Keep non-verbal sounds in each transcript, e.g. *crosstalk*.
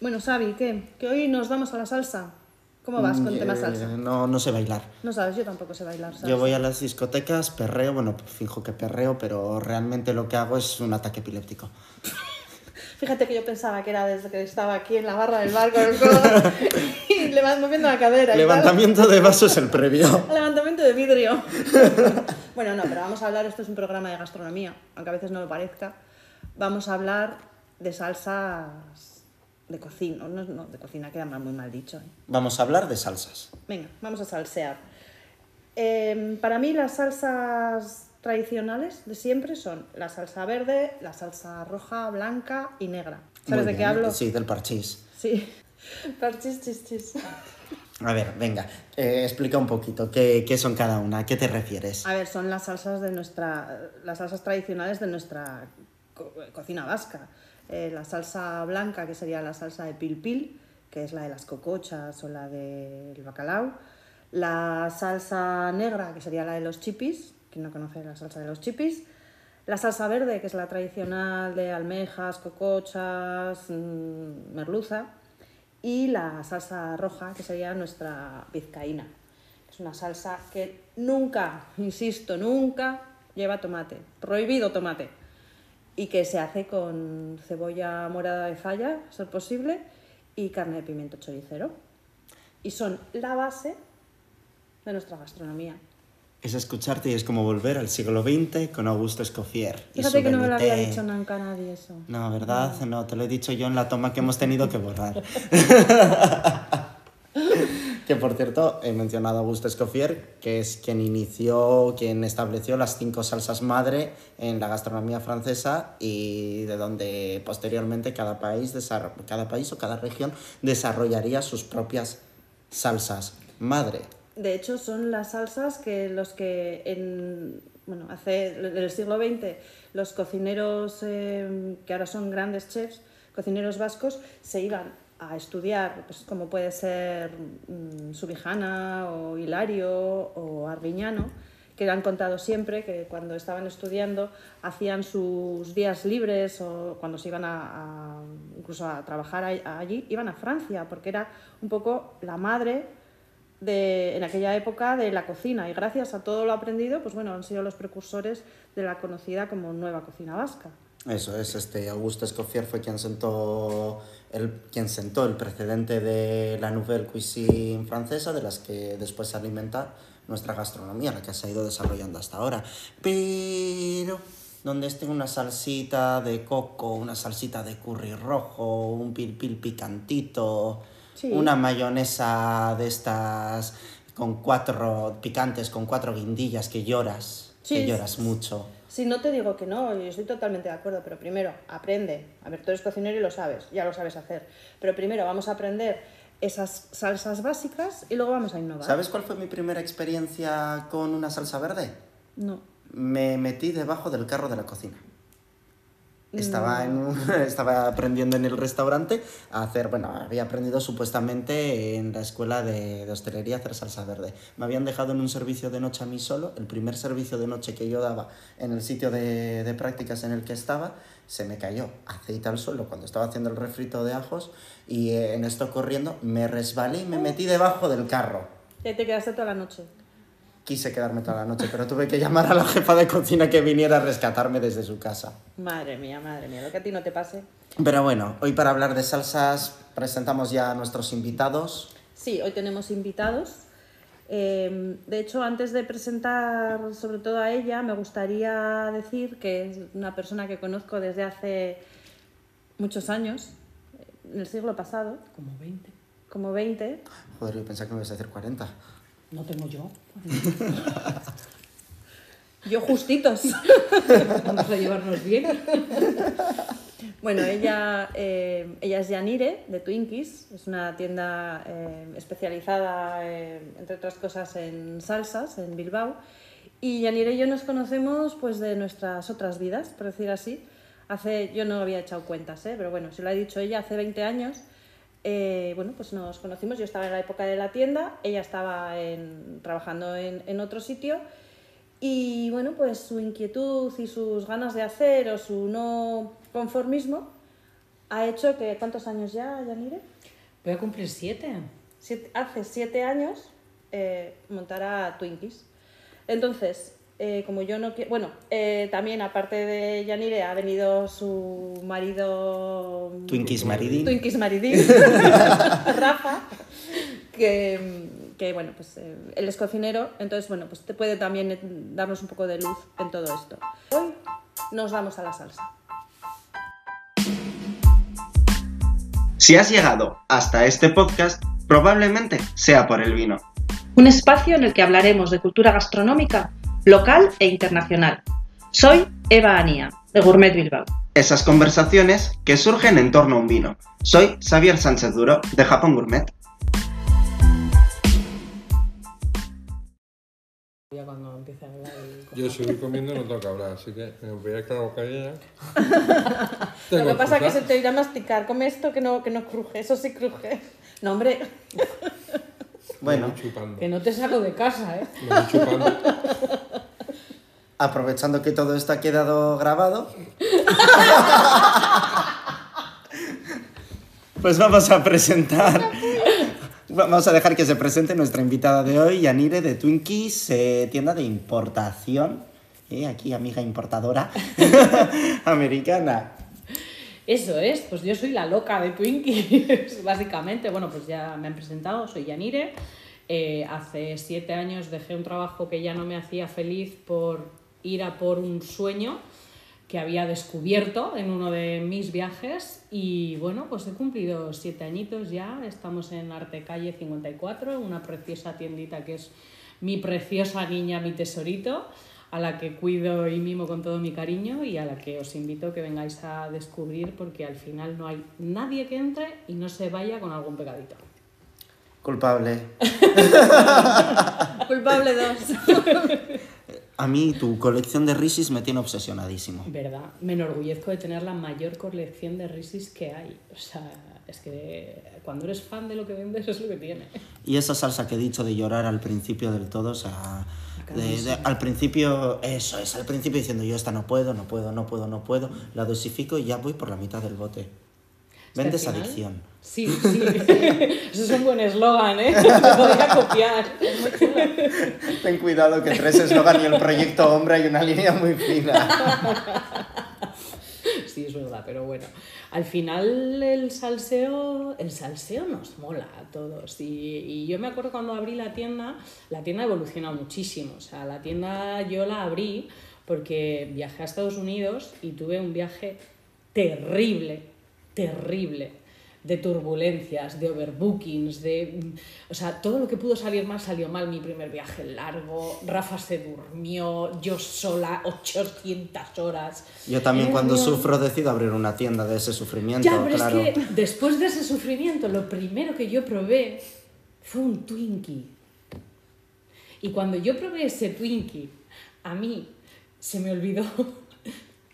Bueno, Xavi, ¿qué? Que hoy nos vamos a la salsa. ¿Cómo vas con Mm, tema eh, salsa? No, no sé bailar. No sabes, yo tampoco sé bailar, ¿sabes? Yo voy a las discotecas, perreo, bueno, fijo que perreo, pero realmente lo que hago es un ataque epiléptico. *laughs* Fíjate que yo pensaba que era desde que estaba aquí en la barra del bar con el codo *laughs* y le vas moviendo la cadera. Levantamiento de vaso es el previo. *laughs* Levantamiento de vidrio. bueno, no, pero vamos a hablar, esto es un programa de gastronomía, aunque a veces no lo parezca. Vamos a hablar de salsas de cocina, no, no, de cocina queda mal- muy mal dicho. ¿eh? Vamos a hablar de salsas. Venga, vamos a salsear. Em, para mí las salsas tradicionales de siempre son la salsa verde, la salsa roja, blanca y negra. ¿Sabes de qué hablo? Sí, del parchís. Sí. *laughs* Parchis, chis, chis. A ver, venga, eh, explica un poquito qué, qué son cada una, a qué te refieres. A ver, son las salsas de nuestra, las salsas tradicionales de nuestra co- cocina vasca. Eh, la salsa blanca, que sería la salsa de pil pil, que es la de las cocochas o la del bacalao. La salsa negra, que sería la de los chipis, quien no conoce la salsa de los chipis. La salsa verde, que es la tradicional de almejas, cocochas, mm, merluza. Y la salsa roja, que sería nuestra vizcaína. Es una salsa que nunca, insisto, nunca lleva tomate. Prohibido tomate. Y que se hace con cebolla morada de falla, a ser posible, y carne de pimiento choricero. Y son la base de nuestra gastronomía. Es escucharte y es como volver al siglo XX con Augusto Escoffier. Fíjate que no me lo había dicho nunca nadie eso. No, ¿verdad? No, te lo he dicho yo en la toma que hemos tenido que borrar. *laughs* que por cierto, he mencionado a Augusto Escoffier, que es quien inició, quien estableció las cinco salsas madre en la gastronomía francesa y de donde posteriormente cada país, cada país o cada región desarrollaría sus propias salsas madre. De hecho, son las salsas que los que en, bueno, hace el siglo XX los cocineros eh, que ahora son grandes chefs, cocineros vascos, se iban a estudiar, pues como puede ser mm, Subijana o Hilario o Arguiñano, que han contado siempre que cuando estaban estudiando hacían sus días libres o cuando se iban a, a- incluso a trabajar allí, iban a Francia, porque era un poco la madre de, en aquella época de la cocina y gracias a todo lo aprendido, pues bueno, han sido los precursores de la conocida como nueva cocina vasca. Eso es, este Augusto Escoffier fue quien sentó el, quien sentó el precedente de la nouvelle cuisine francesa, de las que después se alimenta nuestra gastronomía, la que se ha ido desarrollando hasta ahora. Pero donde esté una salsita de coco, una salsita de curry rojo, un pil pil picantito, Sí. una mayonesa de estas con cuatro picantes, con cuatro guindillas que lloras, Sí, que lloras sí. mucho. Si no te digo que no, yo estoy totalmente de acuerdo, pero primero aprende. A ver, tú eres cocinero y lo sabes, ya lo sabes hacer. Pero primero vamos a aprender esas salsas básicas y luego vamos a innovar. ¿Sabes cuál fue mi primera experiencia con una salsa verde? No. Me metí debajo del carro de la cocina. Estaba, en un- *laughs* estaba aprendiendo en el restaurante a hacer, bueno, había aprendido supuestamente en la escuela de, de hostelería a hacer salsa verde. Me habían dejado en un servicio de noche a mí solo, el primer servicio de noche que yo daba en el sitio de, de prácticas en el que estaba, se me cayó aceite al suelo cuando estaba haciendo el refrito de ajos y eh, en esto corriendo me resbalé y me metí debajo del carro. Y te quedaste toda la noche. Quise quedarme toda la noche, pero tuve que llamar a la jefa de cocina que viniera a rescatarme desde su casa. Madre mía, madre mía, lo que a ti no te pase. Pero bueno, hoy para hablar de salsas presentamos ya a nuestros invitados. Sí, hoy tenemos invitados. Eh, de hecho, antes de presentar sobre todo a ella, me gustaría decir que es una persona que conozco desde hace muchos años, en el siglo pasado, Como 20. como 20. Joder, yo pensaba que me ibas a decir 40. No tengo yo. *laughs* Yo justitos. *laughs* Vamos a llevarnos bien. Bueno, ella, eh, ella es Yanire de Twinkies, es una tienda eh, especializada, eh, entre otras cosas, en salsas en Bilbao. Y Yanire y yo nos conocemos pues de nuestras otras vidas, por decir así. Hace, yo no había echado cuentas, ¿eh? pero bueno, se lo ha dicho ella, hace 20 años. Eh, bueno, pues nos conocimos, yo estaba en la época de la tienda, ella estaba en- trabajando en, en otro sitio y bueno, pues su inquietud y sus ganas de hacer o su no conformismo ha hecho que, ¿cuántos años ya, Yanire? Voy a cumplir siete. Siete- hace siete años eh, montara Twinkies. Entonces, eh, como yo no quiero... Bueno, eh, también aparte de Yanire ha venido su marido... Twinkies Maridín. Twinkies Maridín, *laughs* Rafa, que, que, bueno, pues eh, él es cocinero, entonces bueno, pues te puede también eh, darnos un poco de luz en todo esto. Hoy nos vamos a la salsa. Si has llegado hasta este podcast, probablemente sea por el vino. Un espacio en el que hablaremos de cultura gastronómica local e internacional. Soy Eva Anía, de Gourmet Bilbao. Esas conversaciones que surgen en torno a un vino. Soy Xavier Sánchez Duro, de Japón Gourmet. Cuando empiece a hablar y Yo si voy comiendo no tengo que hablar, así que me voy a quedar bocadilla. *laughs* Lo que pasa es que se te irá a masticar. Come esto que no, que no cruje, eso sí cruje. No, hombre, Bueno. Que no te saco de casa, ¿eh? Me voy chupando. aprovechando que todo esto ha quedado grabado, pues vamos a presentar. Vamos a dejar que se presente nuestra invitada de hoy, Yanire de Twinkies, eh, tienda de importación. Eh, aquí, amiga importadora *laughs* americana. Eso es, pues yo soy la loca de Twinkies, *laughs* básicamente. Bueno, pues ya me han presentado, soy Yanire. Eh, hace siete años dejé un trabajo que ya no me hacía feliz por ir a por un sueño que había descubierto en uno de mis viajes y bueno, pues he cumplido siete añitos ya, estamos en Arte Calle 54, una preciosa tiendita que es mi preciosa niña, mi tesorito, a la que cuido y mimo con todo mi cariño y a la que os invito a que vengáis a descubrir porque al final no hay nadie que entre y no se vaya con algún pecadito. Culpable. *laughs* culpable dos. A mí tu colección de Risis me tiene obsesionadísimo. ¿Verdad? Me enorgullezco de tener la mayor colección de Risis que hay. O sea, es que cuando eres fan de lo que vendes es lo que tiene. Y esa salsa que he dicho de llorar al principio del todo, o sea, de- de- al principio, eso es, al principio diciendo yo esta no puedo, no puedo, no puedo, no puedo, la dosifico y ya voy por la mitad del bote. Vendes adicción. Sí, sí. *laughs* Eso es un buen eslogan, ¿eh? *laughs* Te podría copiar. Ten cuidado que entre ese eslogan y el proyecto hombre hay una línea muy fina. *laughs* Sí, es verdad, pero bueno. Al final el salseo, el salseo nos mola a todos. Y, y yo me acuerdo cuando abrí la tienda, la tienda ha evolucionado muchísimo. O sea, la tienda yo la abrí porque viajé a Estados Unidos y tuve un viaje terrible, terrible de turbulencias, de overbookings, de... O sea, todo lo que pudo salir mal salió mal. Mi primer viaje largo, Rafa se durmió, yo sola *laughs* 800 horas. Yo también cuando sufro decido abrir una tienda de ese sufrimiento, ya, pero claro. es que después de ese sufrimiento, lo primero que yo probé fue un Twinkie. Y cuando yo probé ese Twinkie, a mí se me olvidó *laughs*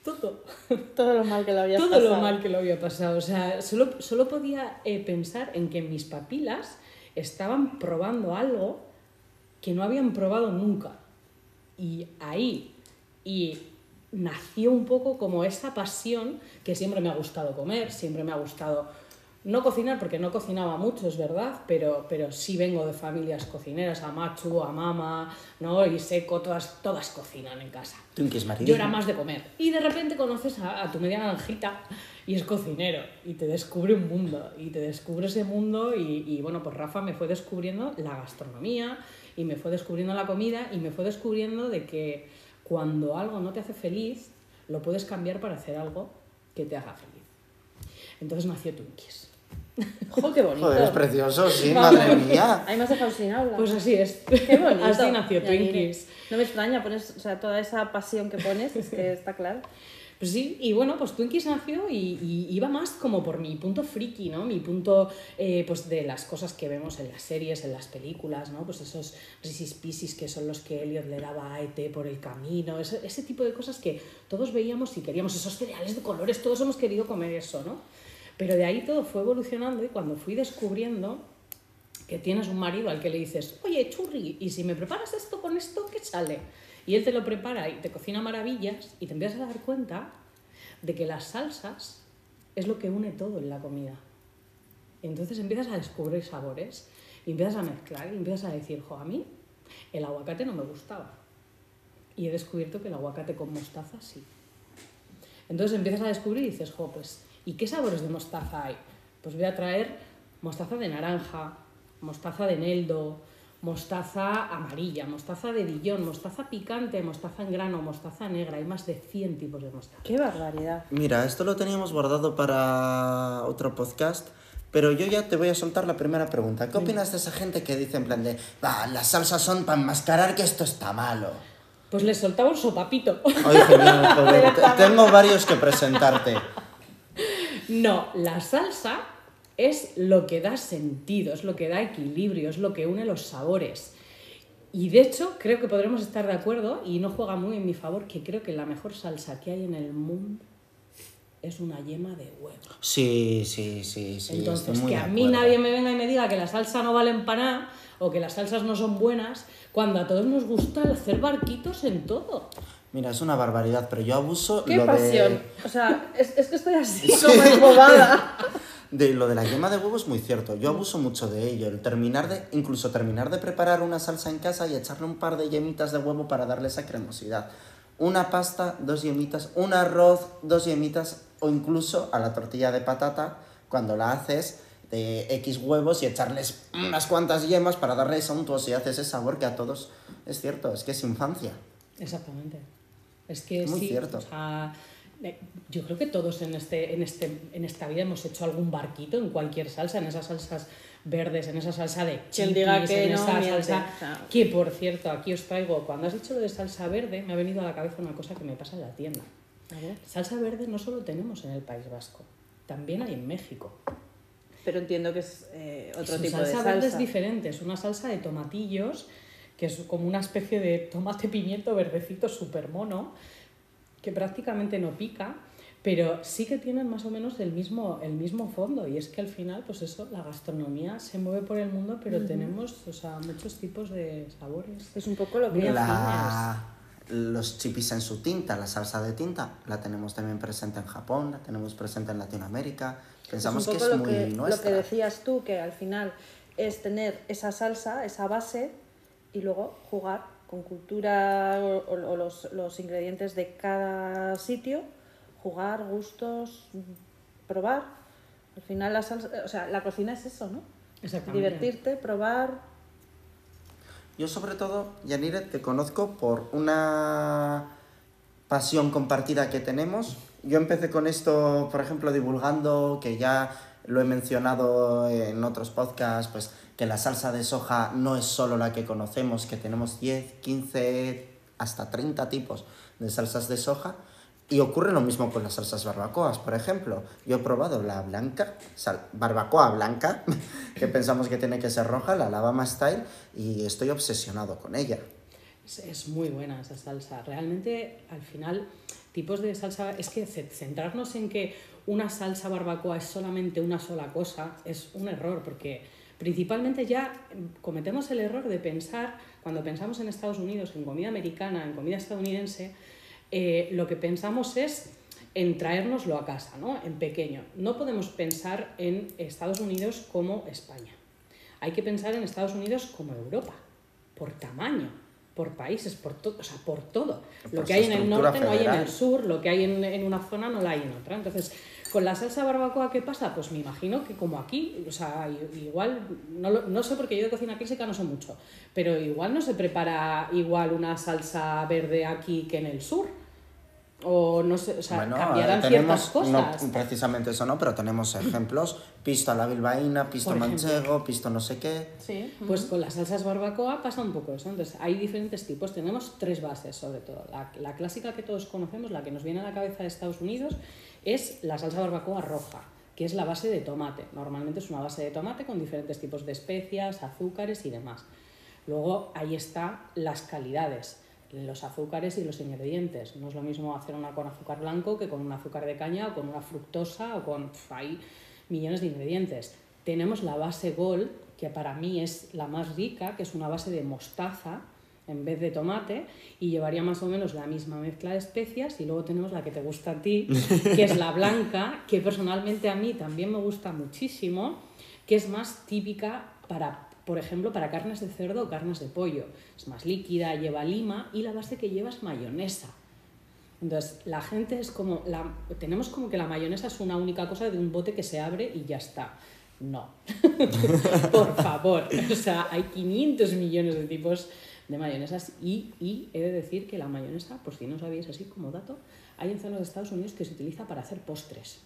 todo. *laughs* Todo lo mal que lo había todo pasado. lo mal que lo había pasado. O sea, solo, solo podía eh, pensar en que mis papilas estaban probando algo que no habían probado nunca. Y ahí, y nació un poco como esa pasión que siempre me ha gustado comer, siempre me ha gustado no cocinar, porque no cocinaba mucho, es verdad, pero, pero sí vengo de familias cocineras, a Machu, a Mama, ¿no? Y Seco, todas, todas cocinan en casa. Twinkies Maridín. Yo era más de comer. Y de repente conoces a, a tu media naranjita y es cocinero y te descubre un mundo. Y te descubre ese mundo y, y, bueno, pues Rafa me fue descubriendo la gastronomía y me fue descubriendo la comida y me fue descubriendo de que cuando algo no te hace feliz, lo puedes cambiar para hacer algo que te haga feliz. Entonces nació Twinkies. *laughs* ¡Jo, qué bonito! Joder, es precioso, sí, madre mía. *laughs* Ahí me has dejado sin habla. Pues así es. Qué bonito. *laughs* Así nació. Twinkies. No me extraña, pones, o sea, toda esa pasión que pones, es que está claro. Pues sí, y bueno, pues Twinkies nació y, y iba más como por mi punto friki, ¿no? Mi punto, eh, pues de las cosas que vemos en las series, en las películas, ¿no? Pues esos Reese's Pieces que son los que Elliot le daba a ET por el camino, ese, ese tipo de cosas que todos veíamos y queríamos, esos cereales de colores, todos hemos querido comer eso, ¿no? Pero de ahí todo fue evolucionando y cuando fui descubriendo que tienes un marido al que le dices, oye, churri, y si me preparas esto con esto, ¿qué sale? Y él te lo prepara y te cocina maravillas y te empiezas a dar cuenta de que las salsas es lo que une todo en la comida. Entonces empiezas a descubrir sabores y empiezas a mezclar y empiezas a decir, jo, a mí el aguacate no me gustaba. Y he descubierto que el aguacate con mostaza sí. Entonces empiezas a descubrir y dices, jo, pues, ¿y qué sabores de mostaza hay? Pues voy a traer mostaza de naranja, mostaza de eneldo, mostaza amarilla, mostaza de Dijon, mostaza picante, mostaza en grano, mostaza negra. Hay más de 100 tipos de mostaza. Qué barbaridad. Mira, esto lo teníamos guardado para otro podcast, pero yo ya te voy a soltar la primera pregunta. ¿Qué opinas de esa gente que dice en plan de, va, las salsas son para enmascarar que esto está malo? Pues les soltaba un sopapito. Ay, genial, *laughs* joder, te- tengo varios que presentarte. No, la salsa es lo que da sentido, es lo que da equilibrio, es lo que une los sabores. Y de hecho, creo que podremos estar de acuerdo, y no juega muy en mi favor, que creo que la mejor salsa que hay en el mundo es una yema de huevo. Sí, sí, sí, sí. Entonces, que a mí nadie me venga y me diga que la salsa no vale para nada o que las salsas no son buenas, cuando a todos nos gusta hacer barquitos en todo. Mira, es una barbaridad, pero yo abuso Qué lo pasión. de... O sea, es, es que estoy así *laughs* como embobada. De lo de la yema de huevo es muy cierto. Yo abuso mucho de ello. El terminar de, incluso terminar de preparar una salsa en casa y echarle un par de yemitas de huevo para darle esa cremosidad. Una pasta, dos yemitas, un arroz, dos yemitas, o incluso a la tortilla de patata, cuando la haces de X huevos y echarles unas cuantas yemas para darle esa untuosidad, ese sabor que a todos es cierto, es que es infancia. Exactamente. Es que Muy sí, cierto. o sea, yo creo que todos en, este, en, este, en esta vida hemos hecho algún barquito en cualquier salsa, en esas salsas verdes, en esa salsa de diga que en no, esa miente. salsa... Que, por cierto, aquí os traigo, cuando has dicho lo de salsa verde, me ha venido a la cabeza una cosa que me pasa en la tienda. a ver. Salsa verde no solo tenemos en el País Vasco, también hay en México. Pero entiendo que es eh, otro tipo de salsa salsa. verde es diferente, es una salsa de tomatillos, que es como una especie de tomate pimiento verdecito súper mono, que prácticamente no pica, pero sí que tienen más o menos el mismo, el mismo fondo. Y es que al final, pues eso, la gastronomía se mueve por el mundo, pero tenemos o sea, muchos tipos de sabores. Es un poco lo que... La- los chipis en su tinta, la salsa de tinta, la tenemos también presente en Japón, la tenemos presente en Latinoamérica. Pensamos es un que poco es lo muy que, lo nuestra. que decías tú, que al final es tener esa salsa, esa base, y luego jugar con cultura o, o- o los, los ingredientes de cada sitio, jugar, gustos, mm, probar. Al final la salsa, o sea, la cocina es eso, ¿no? Exactamente. Divertirte, probar. Yo sobre todo, Yanire, te conozco por una pasión compartida que tenemos. Yo empecé con esto, por ejemplo, divulgando, que ya lo he mencionado en otros podcasts, pues que la salsa de soja no es solo la que conocemos, que tenemos 10, 15, hasta 30 tipos de salsas de soja. Y ocurre lo mismo con las salsas barbacoas, por ejemplo. Yo he probado la blanca, sal- barbacoa blanca, *laughs* que pensamos que tiene que ser roja, la Alabama Style, y estoy obsesionado con ella. Es, es muy buena esa salsa. Realmente, al final, tipos de salsa, es que ce- centrarnos en que una salsa barbacoa es solamente una sola cosa es un error, porque principalmente ya cometemos el error de pensar, cuando pensamos en Estados Unidos, en comida americana, en comida estadounidense, eh, lo que pensamos es en traérnoslo a casa, ¿no? en pequeño. No podemos pensar en Estados Unidos como España. Hay que pensar en Estados Unidos como Europa, por tamaño, por países, por, to- o sea, por todo. Por Lo que hay en el norte no hay en el sur, lo que hay en, en una zona no la hay en otra. Entonces, con la salsa barbacoa, ¿qué pasa? Pues me imagino que como aquí, o sea, igual, no, lo- no sé porque yo de cocina clásica no sé mucho, pero igual no se prepara igual una salsa verde aquí que en el sur. O no sé, o sea, Bueno, cambiarán eh, tenemos, ciertas no cosas. precisamente eso no, pero tenemos ejemplos. Pisto a la bilbaína, pisto Por ejemplo. manchego, pisto no sé qué. Sí. Pues con las salsas barbacoa pasa un poco eso. Entonces, hay diferentes tipos. Tenemos tres bases, sobre todo. La, la clásica que todos conocemos, la que nos viene a la cabeza de Estados Unidos, es la salsa barbacoa roja, que es la base de tomate. Normalmente es una base de tomate con diferentes tipos de especias, azúcares y demás. Luego, ahí están las calidades, los azúcares y los ingredientes. No es lo mismo hacer una con azúcar blanco que con un azúcar de caña o con una fructosa o con... pf, Hay millones de ingredientes. Tenemos la base Gold, que para mí es la más rica, que es una base de mostaza en vez de tomate y llevaría más o menos la misma mezcla de especias y luego tenemos la que te gusta a ti, que es la blanca, que personalmente a mí también me gusta muchísimo, que es más típica para, por ejemplo, para carnes de cerdo o carnes de pollo. Es más líquida, lleva lima y la base que lleva es mayonesa. Entonces, la gente es como, la, tenemos como que la mayonesa es una única cosa de un bote que se abre y ya está. No, *laughs* por favor. O sea, hay 500 millones de tipos de mayonesas y, y he de decir que la mayonesa, por si no sabíais así como dato, hay en zonas de Estados Unidos que se utiliza para hacer postres.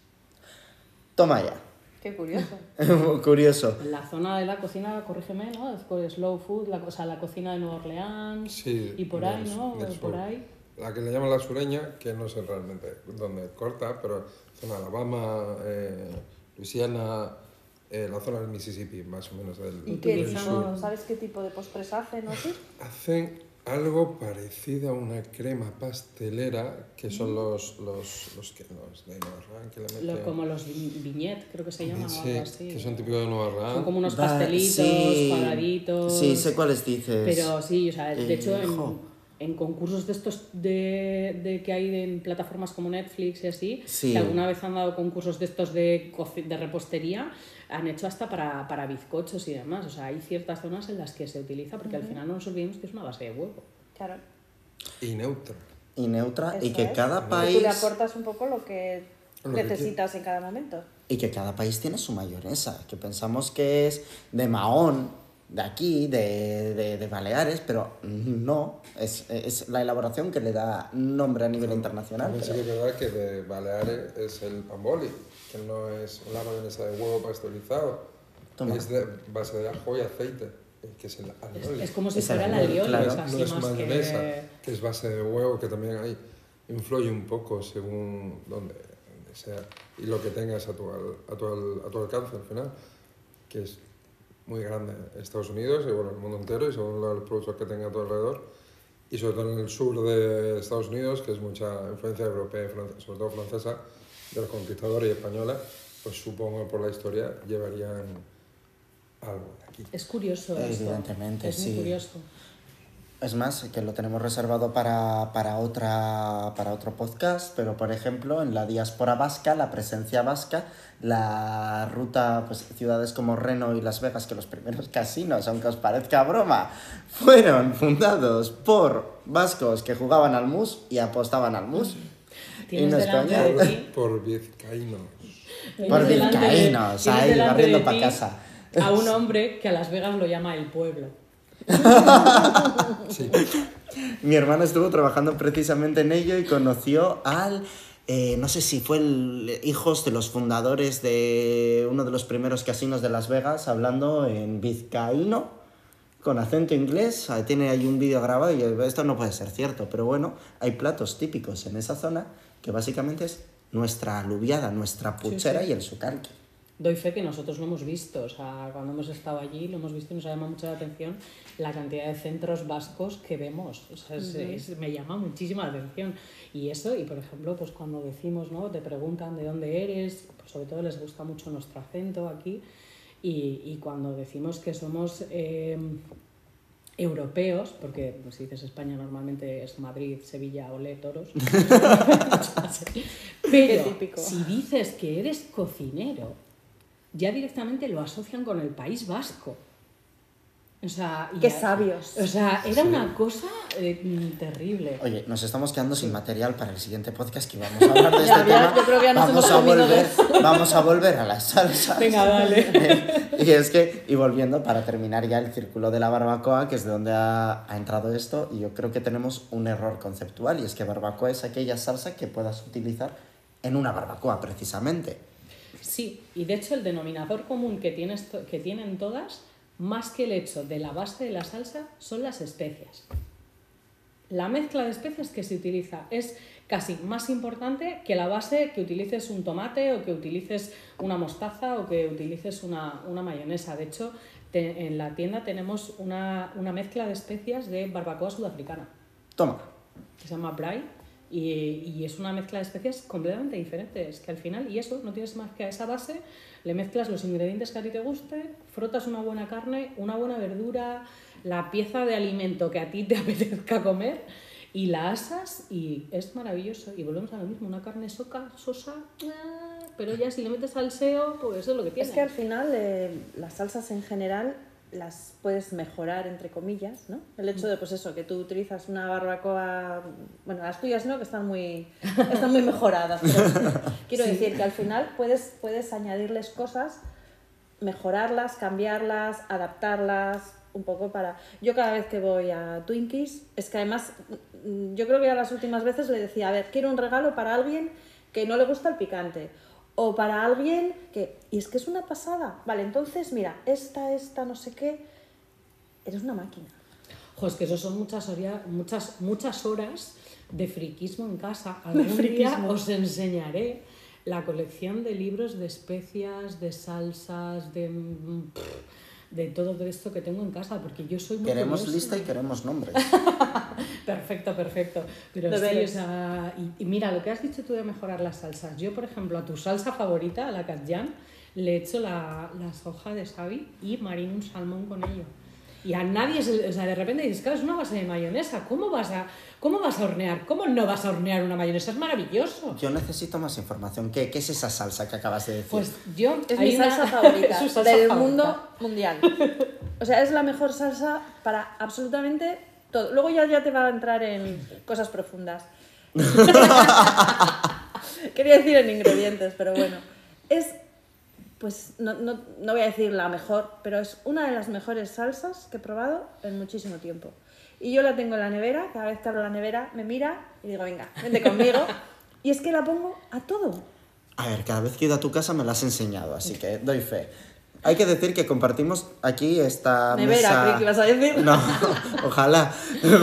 Toma ya. Qué curioso. *laughs* Curioso. En la zona de la cocina, corrígeme, ¿no? Es por slow food, la, o sea, la cocina de Nueva Orleans Sí, y por ahí, ¿no? Por ahí. La que le llaman la sureña, que no sé realmente dónde corta, pero zona de Alabama, eh, Luisiana, eh, la zona del Mississippi, más o menos del, ¿Y qué sur. sabes qué tipo de postres hacen o sí? Hacen algo parecido a una crema pastelera, que son los, los, los, que, los de Nueva Orleans, que le meten... Lo- como los vi- viñet, creo que se llaman o Sí, algo así. que son típicos de Nueva Orleans. Son como unos pastelitos, sí. cuadraditos. Sí, sé cuáles dices. Pero sí, o sea, de Eh, hecho, en, en concursos de estos de, de que hay en plataformas como Netflix y así, Sí. que alguna vez han dado concursos de estos de, coci- de repostería, han hecho hasta para, para bizcochos y demás. O sea, hay ciertas zonas en las que se utiliza, porque al final no nos olvidemos que es una base de huevo. Claro. Y neutra. Y neutra, y que es. cada Y Tú país. le aportas un poco lo que Lo que necesitas en cada momento. Y que cada país tiene su mayonesa, que pensamos que es de Mahón, de aquí, de, de, de Baleares, pero no, es, es la elaboración que le da nombre a nivel internacional. También sí pero- que es verdad que de Baleares es el pamboli, que no es una mayonesa de huevo pasteurizado. Toma. Es de base de ajo y aceite, eh, que es el Es, alioli. es como si Es fuera la alioli, claro. o sea, no es mayonesa, que... que... es base de huevo, que también ahí influye un poco según donde, donde sea y lo que tengas a tu, al- a, tu, al- a tu alcance al final, que es muy grande Estados Unidos y bueno, el mundo entero y según los productos que tenga a tu alrededor y sobre todo en el sur de Estados Unidos, que es mucha influencia europea y fran- sobre todo francesa, de los conquistadores y españoles, pues supongo por la historia llevarían algo de aquí. Es curioso esto. Evidentemente, es muy sí. curioso. Es más, que lo tenemos reservado para, para, otra, para otro podcast, pero por ejemplo, en la diáspora vasca, la presencia vasca, la ruta, pues ciudades como Reno y Las Vegas, que los primeros *laughs* casinos, aunque os parezca broma, fueron fundados por vascos que jugaban al mus y apostaban al mus. Y Tienes no es delante coña. de ti *laughs* Por vizcaínos. Por vizcaínos, ahí, barriendo de pa' ti casa. A un *laughs* hombre que a Las Vegas lo llama el pueblo. *laughs* Sí. Mi hermano estuvo trabajando precisamente en ello y conoció al, eh, no sé si fue el hijos de los fundadores de uno de los primeros casinos de Las Vegas, hablando en vizcaíno, con acento inglés. Tiene ahí un vídeo grabado y esto no puede ser cierto, pero bueno, hay platos típicos en esa zona que básicamente es nuestra aluviada, nuestra puchera y el sucalqui. Doy fe que nosotros lo hemos visto, o sea, cuando hemos estado allí lo hemos visto y nos llama mucho la atención la cantidad de centros vascos que vemos. O sea, es- es- me llama muchísima la atención. Y eso, y por ejemplo, pues cuando decimos, ¿no? Te preguntan de dónde eres, pues sobre todo les gusta mucho nuestro acento aquí. Y, y cuando decimos que somos eh, europeos, porque pues, si dices España normalmente es Madrid, Sevilla, Olé, Toros. *laughs* *laughs* Pero si dices que eres cocinero, ya directamente lo asocian con el País Vasco. O sea, Qué ya- sabios. O sea, era una cosa eh, mm, terrible. Oye, nos estamos quedando sin material para el siguiente podcast que vamos a hablar de *laughs* este ya, tema. yo creo que ya nos vamos, hemos a volver, *laughs* vamos a volver a las salsas. Venga, dale. *laughs* y es que, y volviendo para terminar ya el círculo de la barbacoa, que es de donde ha, ha entrado esto, y yo creo que tenemos un error conceptual, y es que barbacoa es aquella salsa que puedas utilizar en una barbacoa, precisamente. Sí, y de hecho el denominador común que, tienes que tienen todas, más que el hecho de la base de la salsa, son las especias. La mezcla de especias que se utiliza es casi más importante que la base que utilices un tomate o que utilices una mostaza o que utilices una, una mayonesa. De hecho, te- en la tienda tenemos una, una mezcla de especias de barbacoa sudafricana Toma. que se llama Brai y, y es una mezcla de especies completamente diferente. Es que al final, y eso, no tienes más que a esa base, le mezclas los ingredientes que a ti te guste, frotas una buena carne, una buena verdura, la pieza de alimento que a ti te *laughs* apetezca comer y la asas y es maravilloso. Y volvemos a lo mismo, una carne soca, sosa, ah, pero ya si le metes salseo, pues eso es lo que tiene. Es que al final eh, las salsas en general las puedes mejorar entre comillas, ¿no? El hecho de pues eso, que tú utilizas una barbacoa, bueno, las tuyas no, que están muy, están muy mejoradas, pero *laughs* quiero decir que al final puedes, puedes añadirles cosas, mejorarlas, cambiarlas, adaptarlas, un poco para... Yo cada vez que voy a Twinkies, es que además, mm, yo creo que a las últimas veces le decía, a ver, quiero un regalo para alguien que no le gusta el picante. O para alguien que... Y es que es una pasada. Vale, entonces, mira, esta, esta, no sé qué. Eres una máquina. Jo, es que eso son muchas, horia- muchas, muchas horas de friquismo en casa. Algún día os enseñaré la colección de libros de especias, de salsas, de, mm, pff, de todo esto que tengo en casa, porque yo soy muy Queremos curiosa. lista y queremos nombres. *laughs* Perfecto, perfecto. Pero sí, Deberes. o sea, y, y mira, lo que has dicho tú de mejorar las salsas. Yo, por ejemplo, a tu salsa favorita, a la katjan, le echo la, la soja de sabi y marino un salmón con ello. Y a nadie, se, o sea, de repente dices, claro, es una base de mayonesa. ¿Cómo vas, a, ¿Cómo vas a hornear? ¿Cómo no vas a hornear una mayonesa? Es maravilloso. Yo necesito más información. ¿Qué, qué es esa salsa que acabas de decir? Pues yo... Es mi una- salsa favorita *laughs* salsa del favorita. mundo mundial. O sea, es la mejor salsa para absolutamente todo. Luego ya, ya te va a entrar en cosas profundas. *laughs* Quería decir en ingredientes, pero bueno. Es, pues no, no, no voy a decir la mejor, pero es una de las mejores salsas que he probado en muchísimo tiempo. Y yo la tengo en la nevera, cada vez que abro la nevera me mira y digo, venga, vente conmigo. Y es que la pongo a todo. A ver, cada vez que he ido a tu casa me la has enseñado, así que doy fe. Hay que decir que compartimos aquí esta Nevera, mesa... creí que ibas a decir. No, *laughs* ojalá,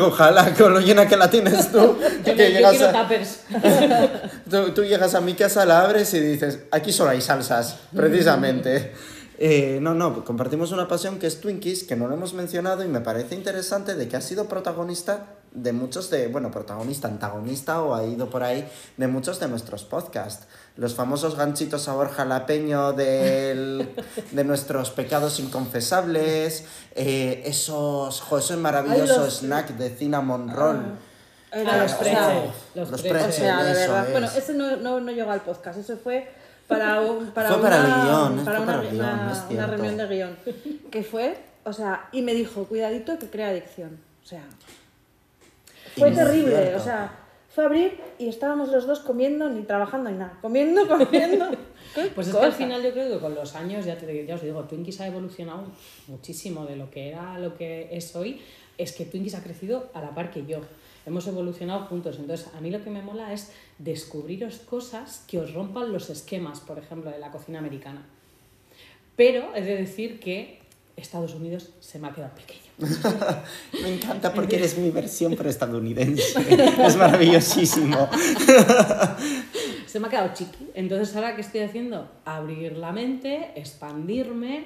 ojalá, *laughs* con lo llena que la tienes tú. Que yo llegas a-. *laughs* Tú, tú llegas a mi casa, la abres y dices, aquí solo hay salsas, precisamente. Eh, no, no, compartimos una pasión que es Twinkies, que no lo hemos mencionado y me parece interesante de que ha sido protagonista de muchos de, bueno, protagonista, antagonista o ha ido por ahí de muchos de nuestros podcasts. Los famosos ganchitos sabor jalapeño del, de nuestros pecados inconfesables, eh, esos, jo, esos maravillosos los- snack de cinnamon roll. Era- Ah, los o sea, los Los O pretzels. sea, de eso es. Bueno, ese no, no, no llegó al podcast, eso fue para, un, para Fue para una, el guion, para fue una, para el guion, una- es una reunión de guion. Que fue, o sea, y me dijo, cuidadito que crea adicción. O sea, fue Y terrible. O sea, fue abrir y estábamos los dos comiendo ni trabajando ni nada. Comiendo, comiendo. *laughs* ¿Qué Pues es que al final yo creo que con los años, ya, te, ya os digo, Twinkies ha evolucionado muchísimo de lo que era a lo que es hoy. Es que Twinkies ha crecido a la par que yo. Hemos evolucionado juntos. Entonces, a mí lo que me mola es descubriros cosas que os rompan los esquemas, por ejemplo, de la cocina americana. Pero he de decir que Estados Unidos se me ha quedado pequeño. *laughs* Me encanta porque eres mi versión pero estadounidense. *laughs* Es maravillosísimo. *laughs* Se me ha quedado chiqui. Entonces, ¿ahora qué estoy haciendo? Abrir la mente, expandirme,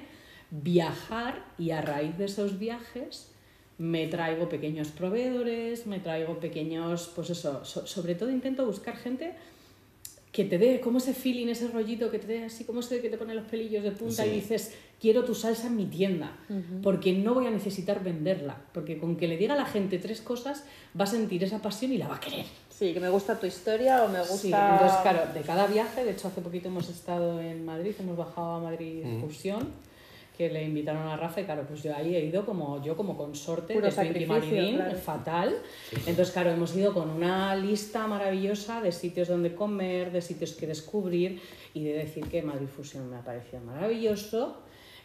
viajar y a raíz de esos viajes me traigo pequeños proveedores, me traigo pequeños, pues eso, so- sobre todo intento buscar gente que te dé como ese feeling, ese rollito, que te dé así como ese que te pone los pelillos de punta Sí. y dices, quiero tu salsa en mi tienda, porque no voy a necesitar venderla, porque con que le diga a la gente tres cosas va a sentir esa pasión y la va a querer. Sí, que me gusta tu historia o me gusta... Sí, entonces, claro, de cada viaje, de hecho, hace poquito hemos estado en Madrid, hemos bajado a Madrid excursión, que le invitaron a Rafa, y claro, pues yo ahí he ido como yo como consorte Puro de sacrificio, Marilyn, claro. fatal. Entonces, claro, hemos ido con una lista maravillosa de sitios donde comer, de sitios que descubrir, y de decir que Madrid Fusión me ha parecido maravilloso,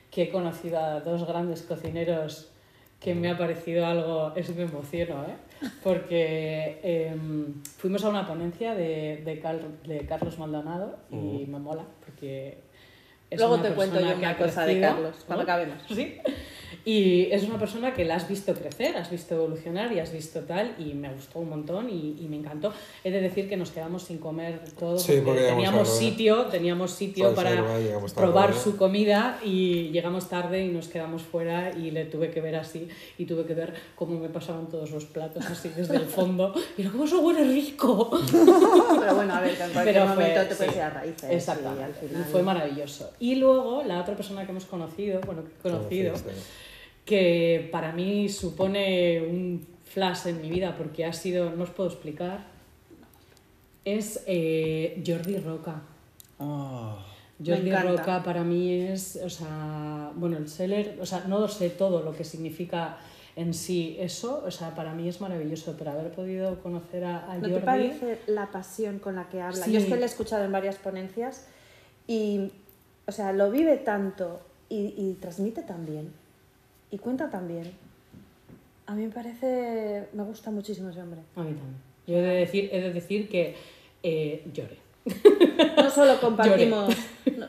que he conocido a dos grandes cocineros que me ha parecido algo, eso me emociono, ¿eh? porque em, fuimos a una ponencia de, de, Cal- de Carlos Maldonado y me mola, porque es Luego te cuento yo que una cosa de crecido, Carlos, cuando ¿no? acabemos. Sí. Y es una persona que la has visto crecer, has visto evolucionar y has visto tal, y me gustó un montón y, y me encantó. He de decir que nos quedamos sin comer todo Sí, porque llegamos teníamos sitio, teníamos sitio para tarde, probar ¿eh? su comida y llegamos tarde y nos quedamos fuera y le tuve que ver así y tuve que ver cómo me pasaban todos los platos así desde el fondo. Y era como eso huele rico. *laughs* Pero bueno, a ver, que en cualquier Pero fue- momento te sí. puedes ir a raíces. Exactamente. y al final- fue maravilloso. Y luego la otra persona que hemos conocido, bueno, que he conocido, Conociste. que para mí supone un flash en mi vida porque ha sido, no os puedo explicar, es eh, Jordi Roca. Oh, Jordi. Roca para mí es, o sea, bueno, el seller, o sea, no sé todo lo que significa en sí eso, o sea, para mí es maravilloso, pero haber podido conocer a, a ¿No Jordi... te parece la pasión con la que habla? Sí. Yo es que le he escuchado en varias ponencias y, o sea, lo vive tanto y, y transmite tan bien y cuenta tan bien. A mí me parece, me gusta muchísimo ese hombre. A mí también. Yo he de decir, he de decir que eh, lloré. No solo *laughs* compartimos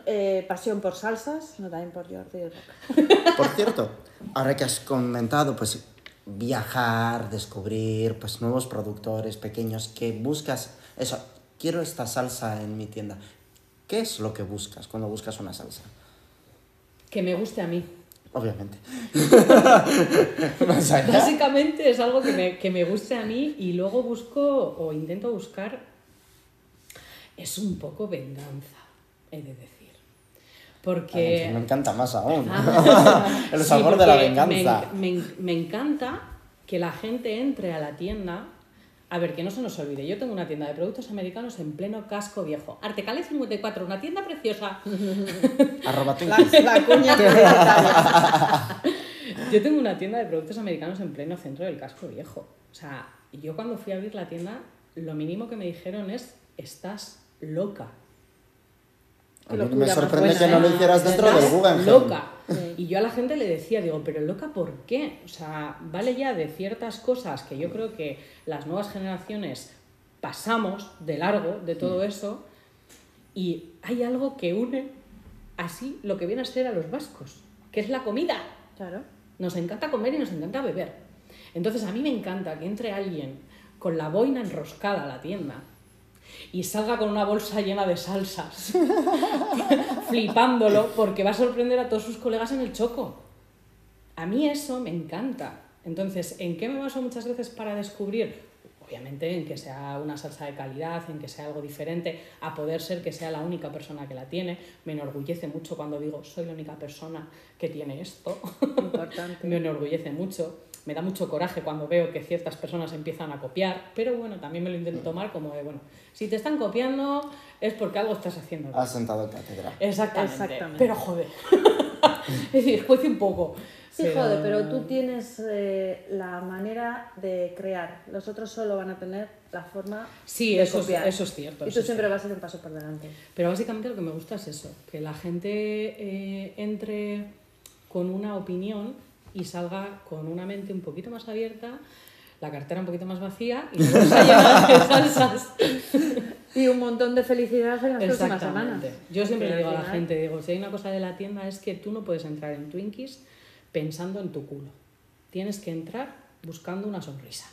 eh, pasión por salsas, no también por Jordi. *laughs* Por cierto, ahora que has comentado, pues viajar, descubrir, pues nuevos productores pequeños, que buscas eso, quiero esta salsa en mi tienda. ¿Qué es lo que buscas cuando buscas una salsa? Que me guste a mí. Obviamente. *laughs* Básicamente es algo que me, que me guste a mí y luego busco o intento buscar. Es un poco venganza, he de decir. Porque. Me encanta más aún. Ah, *laughs* El sí, sabor de la venganza. Me, me- me encanta que la gente entre a la tienda. A ver, que no se nos olvide, yo tengo una tienda de productos americanos en pleno casco viejo. Artecale 54, una tienda preciosa. *laughs* Arroba La, Twinkies. la cuña. *laughs* Yo tengo una tienda de productos americanos en pleno centro del casco viejo. O sea, yo cuando fui a abrir la tienda, lo mínimo que me dijeron es, estás loca. Me sorprende buena, que no lo ¿eh? hicieras dentro del Guggenheim. loca. *laughs* Y yo a la gente le decía, digo, pero loca, ¿por qué? O sea, vale ya de ciertas cosas que yo creo que las nuevas generaciones pasamos de largo de todo eso y hay algo que une así lo que viene a ser a los vascos, que es la comida. Claro. Nos encanta comer y nos encanta beber. Entonces a mí me encanta que entre alguien con la boina enroscada a la tienda y salga con una bolsa llena de salsas, *laughs* flipándolo porque va a sorprender a todos sus colegas en el choco. A mí eso me encanta. Entonces, ¿en qué me baso muchas veces para descubrir? Obviamente en que sea una salsa de calidad, en que sea algo diferente, a poder ser que sea la única persona que la tiene. Me enorgullece mucho cuando digo, soy la única persona que tiene esto. *laughs* Importante. me enorgullece mucho. Me da mucho coraje cuando veo que ciertas personas empiezan a copiar, pero bueno, también me lo intento tomar como de, bueno, si te están copiando es porque algo estás haciendo. Has sentado cátedra. Exactamente. Exactamente. Pero joder. *laughs* es decir, juece un poco. Sí, joder, pero tú tienes eh, la manera de crear. Los otros solo van a tener la forma Sí, de eso es- copiar. eso es cierto, Y eso tú es siempre vas a ir un paso por delante. Pero básicamente lo que me gusta es eso, que la gente eh, entre con una opinión y salga con una mente un poquito más abierta, la cartera un poquito más vacía y la bolsa llena de salsas. Y un montón de felicidad en las próximas semanas. Yo siempre le digo a la gente, digo, si hay una cosa de la tienda es que tú no puedes entrar en Twinkies pensando en tu culo. Tienes que entrar buscando una sonrisa.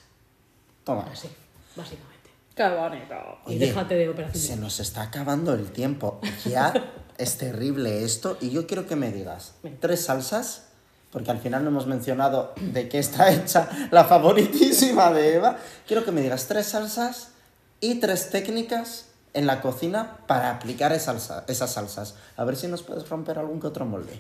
Toma. Así, básicamente. Qué bonito. Y Oye, déjate de operación. Se nos está acabando el tiempo. Ya es terrible esto. Y yo quiero que me digas tres salsas, porque al final no hemos mencionado de qué está *laughs* hecha la favoritísima de Eva. Quiero que me digas tres salsas y tres técnicas en la cocina para aplicar esa salsa- esas salsas. A ver si nos puedes romper algún que otro molde.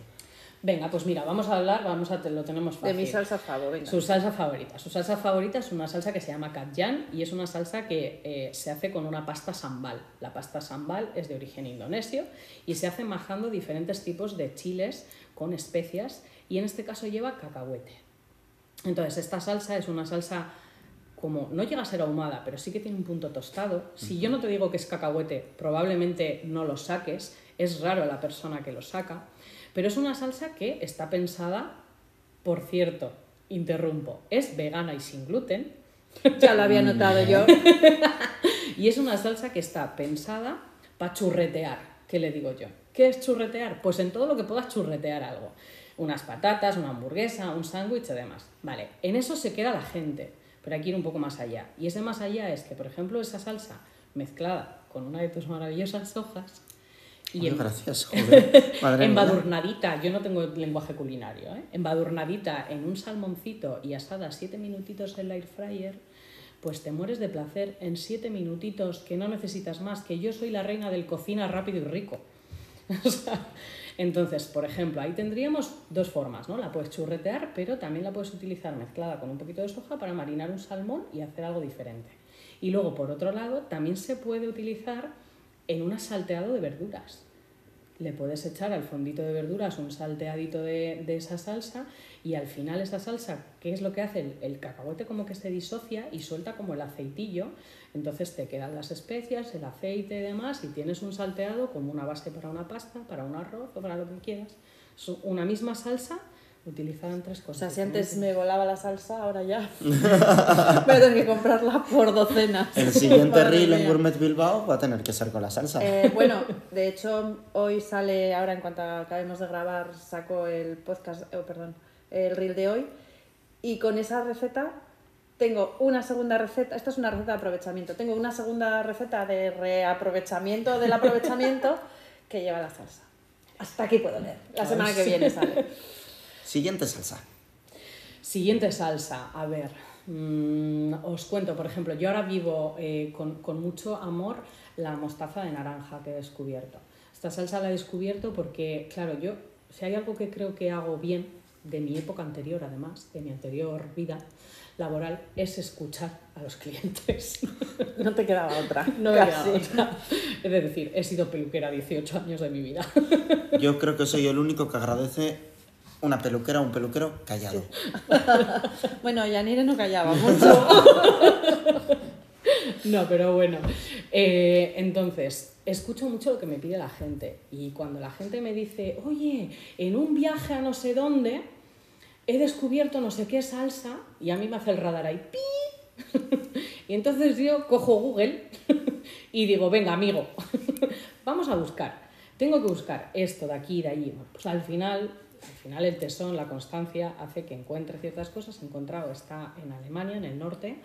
Venga, pues mira, vamos a hablar, vamos a, te- lo tenemos De fácil. mi salsa favor, venga. Su salsa favorita. Su salsa favorita es una salsa que se llama katjan y es una salsa que eh, se hace con una pasta sambal. La pasta sambal es de origen indonesio y se hace majando diferentes tipos de chiles con especias y en este caso lleva cacahuete. Entonces, esta salsa es una salsa como no llega a ser ahumada, pero sí que tiene un punto tostado. Si yo no te digo que es cacahuete, probablemente no lo saques. Es raro la persona que lo saca. Pero es una salsa que está pensada, por cierto, interrumpo, es vegana y sin gluten. *laughs* Ya lo había notado yo. *laughs* Y es una salsa que está pensada para churretear, ¿qué le digo yo? ¿Qué es churretear? Pues en todo lo que puedas churretear algo. Unas patatas, una hamburguesa, un sándwich y demás. Vale, en eso se queda la gente, pero hay que ir un poco más allá. Y ese más allá es que, por ejemplo, esa salsa mezclada con una de tus maravillosas hojas y en- *laughs* embadurnadita, yo no tengo lenguaje culinario, ¿eh? embadurnadita en un salmoncito y asada siete minutitos en la air fryer, pues te mueres de placer en siete minutitos, que no necesitas más, que yo soy la reina del cocina rápido y rico. *laughs* O sea, Entonces, por ejemplo, ahí tendríamos dos formas, ¿no? La puedes churretear, pero también la puedes utilizar mezclada con un poquito de soja para marinar un salmón y hacer algo diferente. Y luego, por otro lado, también se puede utilizar en un salteado de verduras. Le puedes echar al fondito de verduras un salteadito de, de esa salsa y al final esa salsa, ¿qué es lo que hace? El, el cacahuete como que se disocia y suelta como el aceitillo, entonces te quedan las especias, el aceite y demás y tienes un salteado como una base para una pasta, para un arroz o para lo que quieras. Es una misma salsa utilizada en tres O cosas. sea, si antes me volaba la salsa, ahora ya. *laughs* Voy a tener que comprarla por docenas. El siguiente reel en. Gourmet Bilbao va a tener que ser con la salsa. Eh, bueno, de hecho, hoy sale, ahora en cuanto acabemos de grabar, saco el podcast, oh, perdón, el reel de hoy. Y con esa receta tengo una segunda receta, esta es una receta de aprovechamiento, tengo una segunda receta de reaprovechamiento del aprovechamiento *laughs* que lleva la salsa. Hasta aquí puedo leer. La semana que viene *laughs* sale. Siguiente salsa. Siguiente salsa, a ver, mm, os cuento, por ejemplo, yo ahora vivo eh, con, con mucho amor la mostaza de naranja que he descubierto. Esta salsa la he descubierto porque, claro, yo, si hay algo que creo que hago bien, de mi época anterior además, de mi anterior vida laboral, es escuchar a los clientes. No te quedaba otra. No me Casi. queda otra. Es decir, he sido peluquera 18 años de mi vida. Yo creo que soy el único que agradece una peluquera o un peluquero callado. Bueno, Yanire no callaba *laughs* mucho. No, pero bueno. Eh, entonces, escucho mucho lo que me pide la gente. Y cuando la gente me dice, oye, en un viaje a no sé dónde, he descubierto no sé qué salsa, y a mí me hace el radar ahí, ¡pi! *laughs* y entonces yo cojo Google *laughs* y digo, venga, amigo, *laughs* vamos a buscar. Tengo que buscar esto de aquí y de allí. Pues al final, al final el tesón, la constancia, hace que encuentre ciertas cosas. He encontrado, está en Alemania, en el norte.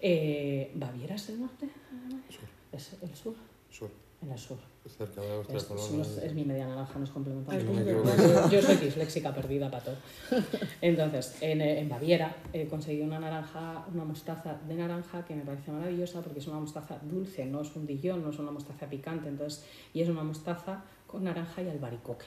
Eh, ¿Baviera es el norte? Sur, ¿Es el sur? Sur, En el sur. cerca de Austria, Es, Polonia. es- es mi media naranja, nos complementamos. Yo- *laughs* soy disléxica perdida para todo. Entonces, en, eh, en Baviera he conseguido una naranja, una mostaza de naranja que me parece maravillosa porque es una mostaza dulce, no es un dillón, no es una mostaza picante, entonces, y es una mostaza con naranja y albaricoque.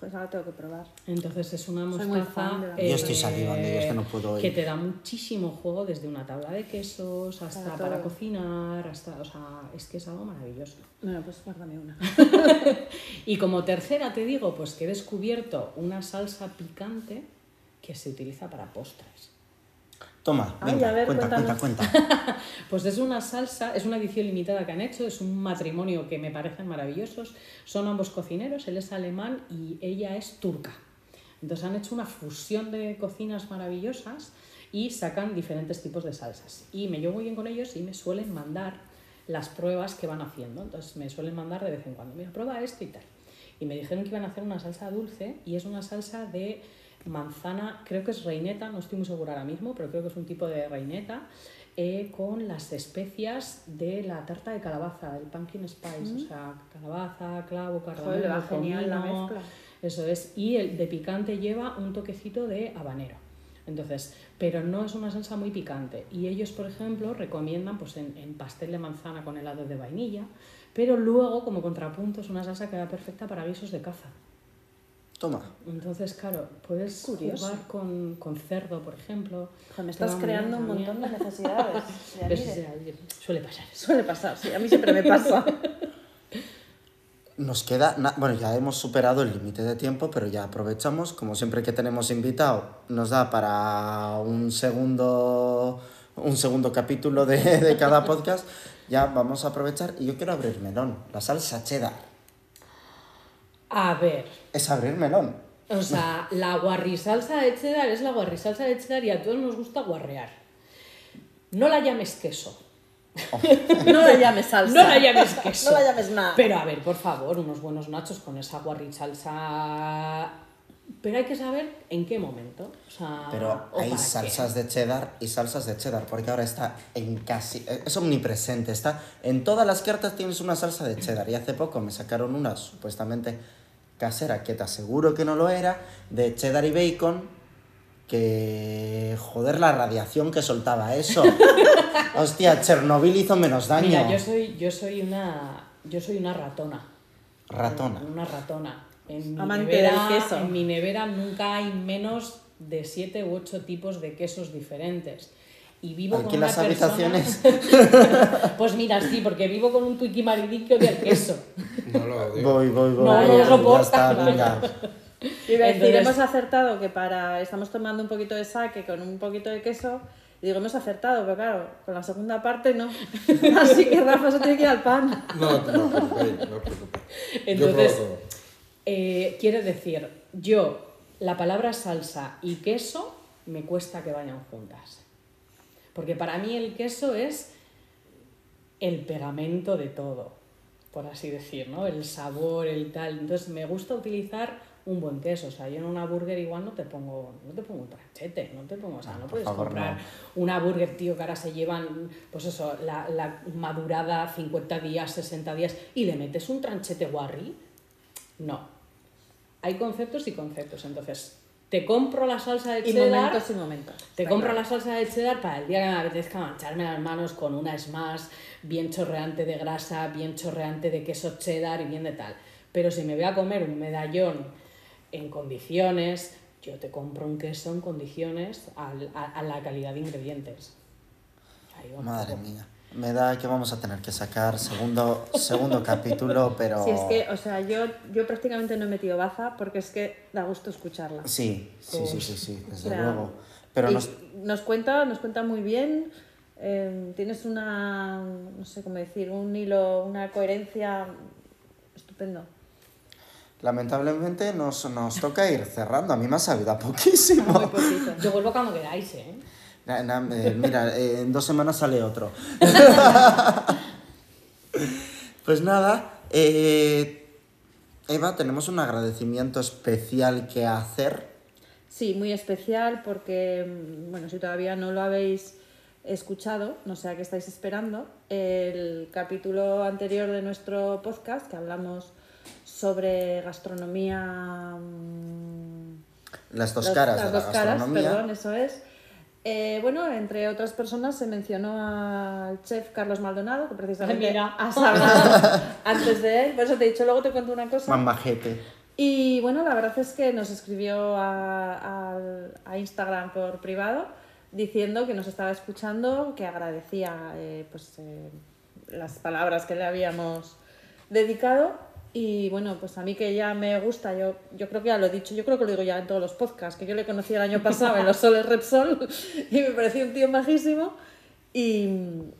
Joder, ahora tengo que probar. Entonces es una mostaza la Yo estoy salivando, yo es que no puedo que ir. te da muchísimo juego desde una tabla de quesos hasta Para para, cocinar, hasta, o sea, es que es algo maravilloso. Bueno, pues guárdame una. *laughs* Y como tercera te digo, pues que he descubierto una salsa picante que se utiliza para postres. Toma, Ay, venga, a ver, cuenta, cuenta, cuenta. *laughs* Pues es una salsa, es una edición limitada que han hecho, es un matrimonio que me parecen maravillosos. Son ambos cocineros, él es alemán y ella es turca. Entonces han hecho una fusión de cocinas maravillosas y sacan diferentes tipos de salsas. Y me llevo muy bien con ellos y me suelen mandar las pruebas que van haciendo. Entonces me suelen mandar de vez en cuando, mira, prueba esto y tal. Y me dijeron que iban a hacer una salsa dulce y es una salsa de manzana, creo que es reineta, no estoy muy segura ahora mismo, pero creo que es un tipo de reineta, eh, con las especias de la tarta de calabaza, del pumpkin spice, o sea, calabaza, clavo, Joder, cardamomo, va genial la mezcla. eso es, y el de picante lleva un toquecito de habanero. Entonces, pero no es una salsa muy picante. Y ellos, por ejemplo, recomiendan pues, en, en pastel de manzana con helado de vainilla, pero luego, como contrapunto, es una salsa que va perfecta para guisos de caza. Toma. Entonces, claro, puedes jugar con, con cerdo, por ejemplo. Joder, me estás creando un montón de necesidades. *laughs* Suele pasar. Suele pasar, sí, a mí siempre me pasa. *laughs* Nos queda, bueno, ya hemos superado el límite de tiempo, pero ya aprovechamos, como siempre que tenemos invitado, nos da para un segundo, un segundo capítulo de, de cada podcast, ya vamos a aprovechar y yo quiero abrir melón, la salsa cheddar, A ver, es abrir melón. o sea, la guarrisalsa de cheddar es la guarrisalsa de cheddar y a todos nos gusta guarrear. No la llames queso. *laughs* No la llames salsa. No la llames queso. No la llames nada. Pero a ver, por favor, unos buenos nachos con esa guarrisalsa. Pero hay que saber en qué momento. O sea, Pero o hay salsas qué. de cheddar y salsas de cheddar, porque ahora está en casi, es omnipresente, está en todas las cartas tienes una salsa de cheddar y hace poco me sacaron una supuestamente casera, que te aseguro que no lo era, de cheddar y bacon, que joder la radiación que soltaba eso. *laughs* Hostia, Chernobyl hizo menos daño. Mira, yo soy, yo soy una. Yo soy una ratona. Ratona. Una ratona. En mi, Amante nevera, del queso. en mi nevera nunca hay menos de siete u ocho tipos de quesos diferentes. Y vivo con una persona- habitaciones. *laughs* Pues mira, sí, porque vivo con un tuiki maridicchio del queso. No lo odio. Voy, voy, voy. No, voy, no ya soporta, venga. Y a decir, Entonces- hemos acertado que para. Estamos tomando un poquito de sake con un poquito de queso. Y digo, hemos acertado, pero claro, con la segunda parte no. *laughs* Así que Rafa se tiene que ir al pan. No, no no os preocupéis. Yo Entonces, todo. Eh, quiere decir, yo, la palabra salsa y queso me cuesta que vayan juntas. Porque para mí el queso es el pegamento de todo, por así decir, ¿no? El sabor, el tal. Entonces me gusta utilizar un buen queso. O sea, yo en una burger igual no te pongo, no te pongo un tranchete, no te pongo, o sea, no por puedes favor, comprar no. una burger, tío, que ahora se llevan, pues eso, la, la madurada 50 días, 60 días, y le metes un tranchete guarri. No. Hay conceptos y conceptos. Entonces, te compro la salsa de Y cheddar. momentos y momentos. Te Está compro claro. la salsa de cheddar para el día que me apetezca mancharme las manos con una smash bien chorreante de grasa, bien chorreante de queso cheddar y bien de tal. Pero si me voy a comer un medallón en condiciones, yo te compro un queso en condiciones al- a, a la calidad de ingredientes. Ahí Madre mía. Me da que vamos a tener que sacar segundo, segundo capítulo, *laughs* pero... Si es que, o sea, yo, yo prácticamente no he metido baza porque es que da gusto escucharla. Sí, sí, sí, sí, sí, desde O sea, luego. Pero nos... nos cuenta, nos cuenta muy bien. eh, tienes una, no sé cómo decir, un hilo, una coherencia estupendo. lamentablemente nos, nos toca ir cerrando. A mí me ha sabido a poquísimo. Muy poquito. *laughs* Yo vuelvo cuando queráis, ¿eh? Eh, *laughs* mira, eh, en dos semanas sale otro. *laughs* pues nada, eh, Eva, tenemos un agradecimiento especial que hacer. Sí, muy especial porque, mm, bueno, si todavía no lo habéis escuchado, no sé a qué estáis esperando, el capítulo anterior de nuestro podcast que hablamos sobre gastronomía... mm, Las dos Los- caras las de la dos caras, perdón, eso es. Eh, bueno, entre otras personas se mencionó al chef Carlos Maldonado, que precisamente mira. has hablado *laughs* antes de él. Por eso te he dicho, luego te cuento una cosa. Mamajete. Y bueno, la verdad es que nos escribió a, al- a Instagram por privado diciendo que nos estaba escuchando, que agradecía eh, pues, eh, las palabras que le habíamos dedicado. Y bueno, pues a mí que ya me gusta, yo, yo creo que ya lo he dicho, yo creo que lo digo ya en todos los podcasts, que yo le conocí el año pasado en los Soles Repsol *laughs* y me pareció un tío majísimo y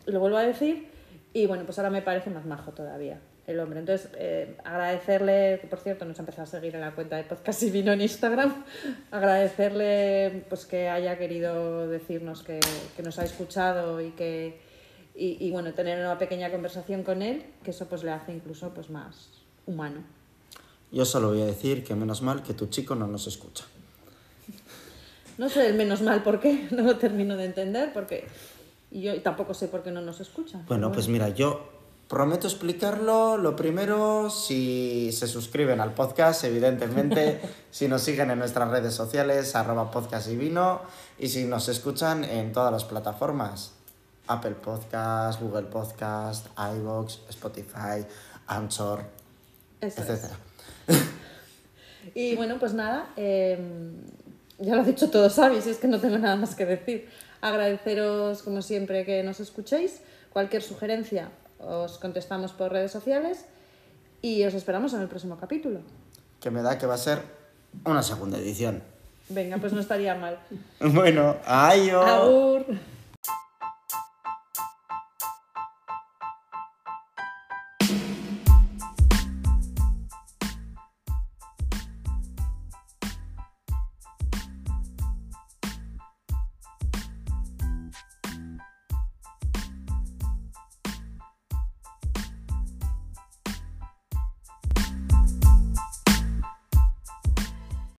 lo vuelvo a decir y bueno, pues ahora me parece más majo todavía el hombre. Entonces, eh, agradecerle, que por cierto nos ha empezado a seguir en la cuenta de Podcast y Vino en Instagram, *laughs* agradecerle pues que haya querido decirnos que, que nos ha escuchado y que y, y, bueno, tener una pequeña conversación con él, que eso pues le hace incluso pues más humano. Yo solo voy a decir que menos mal que tu chico no nos escucha. No sé el menos mal por qué, *laughs* no lo termino de entender, porque yo tampoco sé por qué no nos escucha. Bueno, pues mira, yo prometo explicarlo. Lo primero, si se suscriben al podcast, evidentemente, *laughs* si nos siguen en nuestras redes sociales, arroba podcast y vino, y si nos escuchan en todas las plataformas, Apple Podcast, Google Podcast, iVoox, Spotify, Anchor, Eso es. etc. *laughs* Y bueno, pues nada, eh, ya lo ha dicho todo Xavi, si es que no tengo nada más que decir. Agradeceros, como siempre, que nos escuchéis. Cualquier sugerencia os contestamos por redes sociales y os esperamos en el próximo capítulo. Que me da que va a ser una segunda edición. Venga, pues no estaría mal. *laughs* Bueno, adiós.